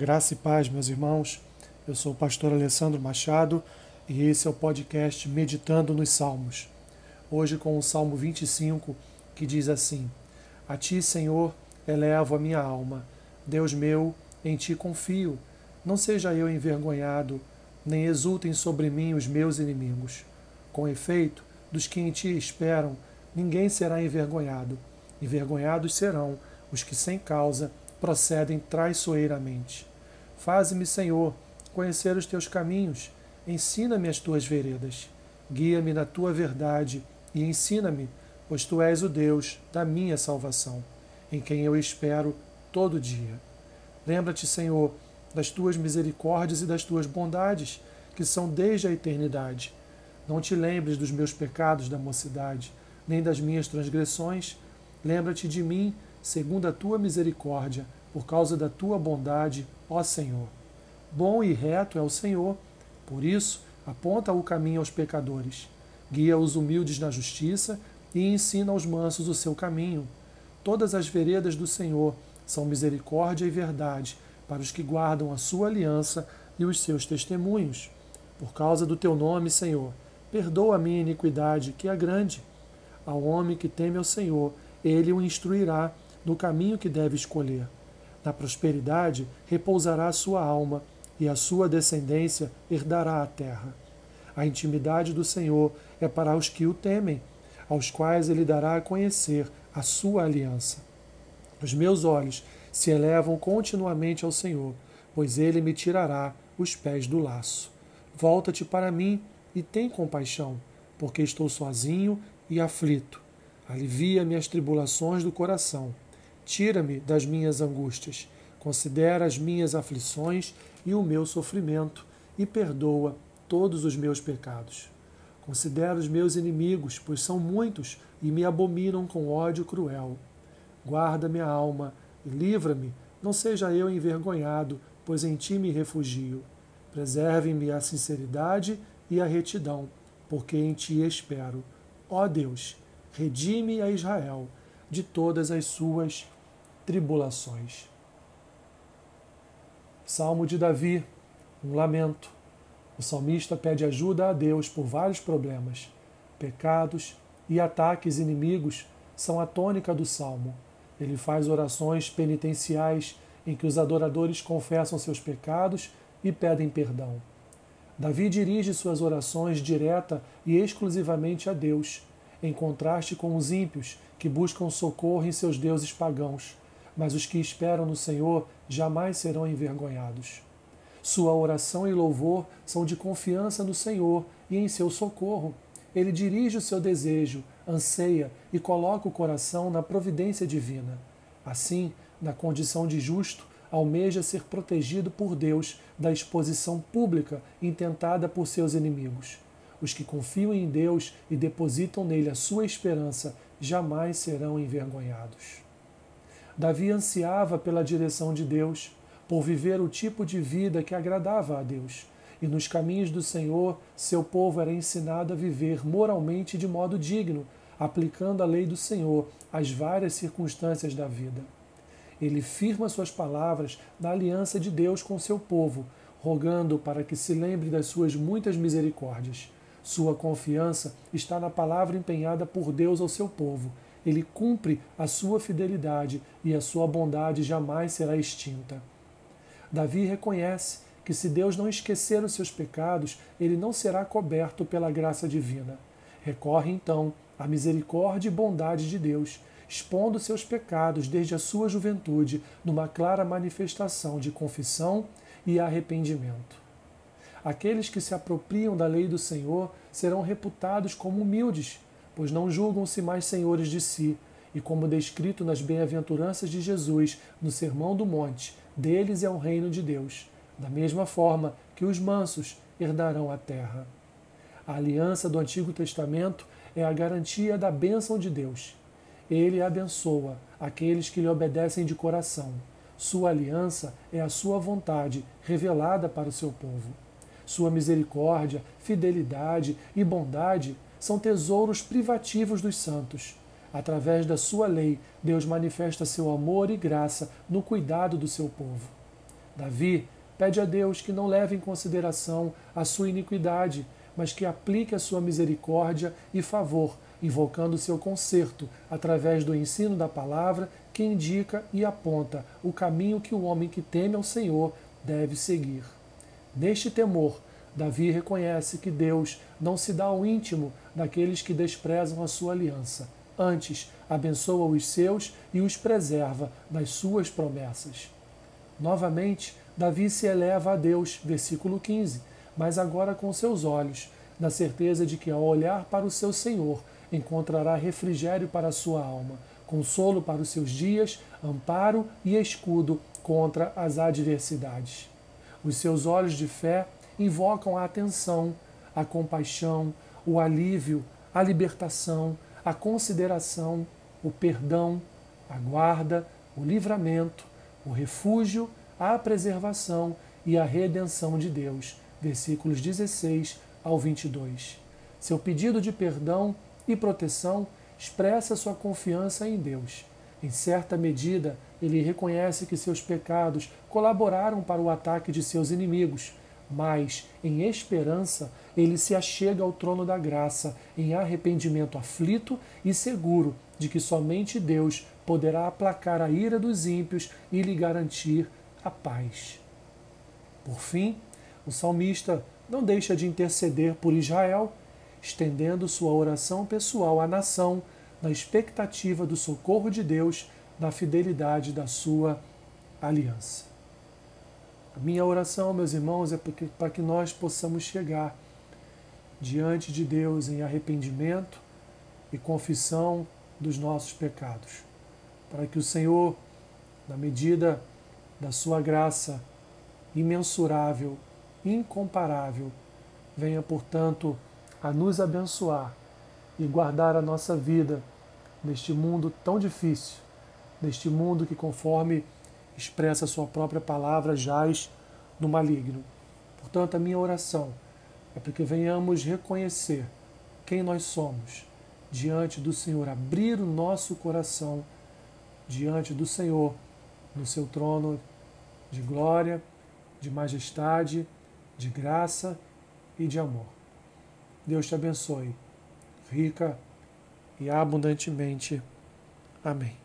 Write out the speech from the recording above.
Graça e paz, meus irmãos. Eu sou o pastor Alessandro Machado e esse é o podcast Meditando nos Salmos. Hoje com o Salmo 25, que diz assim: A ti, Senhor, elevo a minha alma. Deus meu, em ti confio. Não seja eu envergonhado, nem exultem sobre mim os meus inimigos. Com efeito, dos que em ti esperam, ninguém será envergonhado. Envergonhados serão os que sem causa procedem traiçoeiramente. Faze-me, Senhor, conhecer os teus caminhos, ensina-me as tuas veredas. Guia-me na tua verdade e ensina-me, pois tu és o Deus da minha salvação, em quem eu espero todo dia. Lembra-te, Senhor, das tuas misericórdias e das tuas bondades, que são desde a eternidade. Não te lembres dos meus pecados da mocidade, nem das minhas transgressões. Lembra-te de mim, segundo a tua misericórdia, por causa da tua bondade, ó Senhor. Bom e reto é o Senhor, por isso aponta o caminho aos pecadores, guia os humildes na justiça e ensina aos mansos o seu caminho. Todas as veredas do Senhor são misericórdia e verdade para os que guardam a sua aliança e os seus testemunhos. Por causa do teu nome, Senhor, perdoa a minha iniquidade, que é grande. Ao homem que teme ao Senhor, ele o instruirá no caminho que deve escolher. Na prosperidade repousará a sua alma, e a sua descendência herdará a terra. A intimidade do Senhor é para os que o temem, aos quais ele dará a conhecer a sua aliança. Os meus olhos se elevam continuamente ao Senhor, pois ele me tirará os pés do laço. Volta-te para mim e tem compaixão, porque estou sozinho e aflito. Alivia-me as tribulações do coração Tira-me das minhas angústias, considera as minhas aflições e o meu sofrimento, e perdoa todos os meus pecados. Considera os meus inimigos, pois são muitos e me abominam com ódio cruel. Guarda minha alma e livra-me, não seja eu envergonhado, pois em ti me refugio. Preserve-me a sinceridade e a retidão, porque em ti espero. Ó Deus, redime a Israel de todas as suas tribulações. Salmo de Davi, um lamento. O salmista pede ajuda a Deus por vários problemas. Pecados e ataques inimigos são a tônica do salmo. Ele faz orações penitenciais em que os adoradores confessam seus pecados e pedem perdão. Davi dirige suas orações direta e exclusivamente a Deus, em contraste com os ímpios que buscam socorro em seus deuses pagãos mas os que esperam no Senhor jamais serão envergonhados. Sua oração e louvor são de confiança no Senhor e em seu socorro. Ele dirige o seu desejo, anseia e coloca o coração na providência divina. Assim, na condição de justo, almeja ser protegido por Deus da exposição pública intentada por seus inimigos. Os que confiam em Deus e depositam nele a sua esperança jamais serão envergonhados. Davi ansiava pela direção de Deus, por viver o tipo de vida que agradava a Deus. E nos caminhos do Senhor, seu povo era ensinado a viver moralmente de modo digno, aplicando a lei do Senhor às várias circunstâncias da vida. Ele firma suas palavras na aliança de Deus com seu povo, rogando para que se lembre das suas muitas misericórdias. Sua confiança está na palavra empenhada por Deus ao seu povo ele cumpre a sua fidelidade e a sua bondade jamais será extinta. Davi reconhece que se Deus não esquecer os seus pecados, ele não será coberto pela graça divina. Recorre então à misericórdia e bondade de Deus, expondo seus pecados desde a sua juventude numa clara manifestação de confissão e arrependimento. Aqueles que se apropriam da lei do Senhor serão reputados como humildes pois não julgam-se mais senhores de si, e como descrito nas bem-aventuranças de Jesus no Sermão do Monte, deles é o reino de Deus, da mesma forma que os mansos herdarão a terra. A aliança do Antigo Testamento é a garantia da bênção de Deus. Ele abençoa aqueles que lhe obedecem de coração. Sua aliança é a sua vontade revelada para o seu povo. Sua misericórdia, fidelidade e bondade são tesouros privativos dos santos. Através da sua lei, Deus manifesta seu amor e graça no cuidado do seu povo. Davi pede a Deus que não leve em consideração a sua iniquidade, mas que aplique a sua misericórdia e favor, invocando seu conserto através do ensino da palavra que indica e aponta o caminho que o homem que teme ao Senhor deve seguir. Neste temor, Davi reconhece que Deus não se dá ao íntimo daqueles que desprezam a sua aliança. Antes, abençoa os seus e os preserva das suas promessas. Novamente, Davi se eleva a Deus, versículo 15, mas agora com seus olhos, na certeza de que ao olhar para o seu Senhor, encontrará refrigério para a sua alma, consolo para os seus dias, amparo e escudo contra as adversidades. Os seus olhos de fé invocam a atenção, a compaixão, o alívio, a libertação, a consideração, o perdão, a guarda, o livramento, o refúgio, a preservação e a redenção de Deus. Versículos 16 ao 22. Seu pedido de perdão e proteção expressa sua confiança em Deus. Em certa medida, ele reconhece que seus pecados colaboraram para o ataque de seus inimigos, mas, em esperança, ele se achega ao trono da graça, em arrependimento aflito e seguro de que somente Deus poderá aplacar a ira dos ímpios e lhe garantir a paz. Por fim, o salmista não deixa de interceder por Israel, estendendo sua oração pessoal à nação, na expectativa do socorro de Deus, na fidelidade da sua aliança. Minha oração, meus irmãos, é para que nós possamos chegar diante de Deus em arrependimento e confissão dos nossos pecados. Para que o Senhor, na medida da sua graça imensurável, incomparável, venha, portanto, a nos abençoar e guardar a nossa vida neste mundo tão difícil, neste mundo que, conforme expressa sua própria palavra, jaz no maligno. Portanto, a minha oração é para que venhamos reconhecer quem nós somos diante do Senhor, abrir o nosso coração diante do Senhor, no seu trono de glória, de majestade, de graça e de amor. Deus te abençoe, rica e abundantemente. Amém.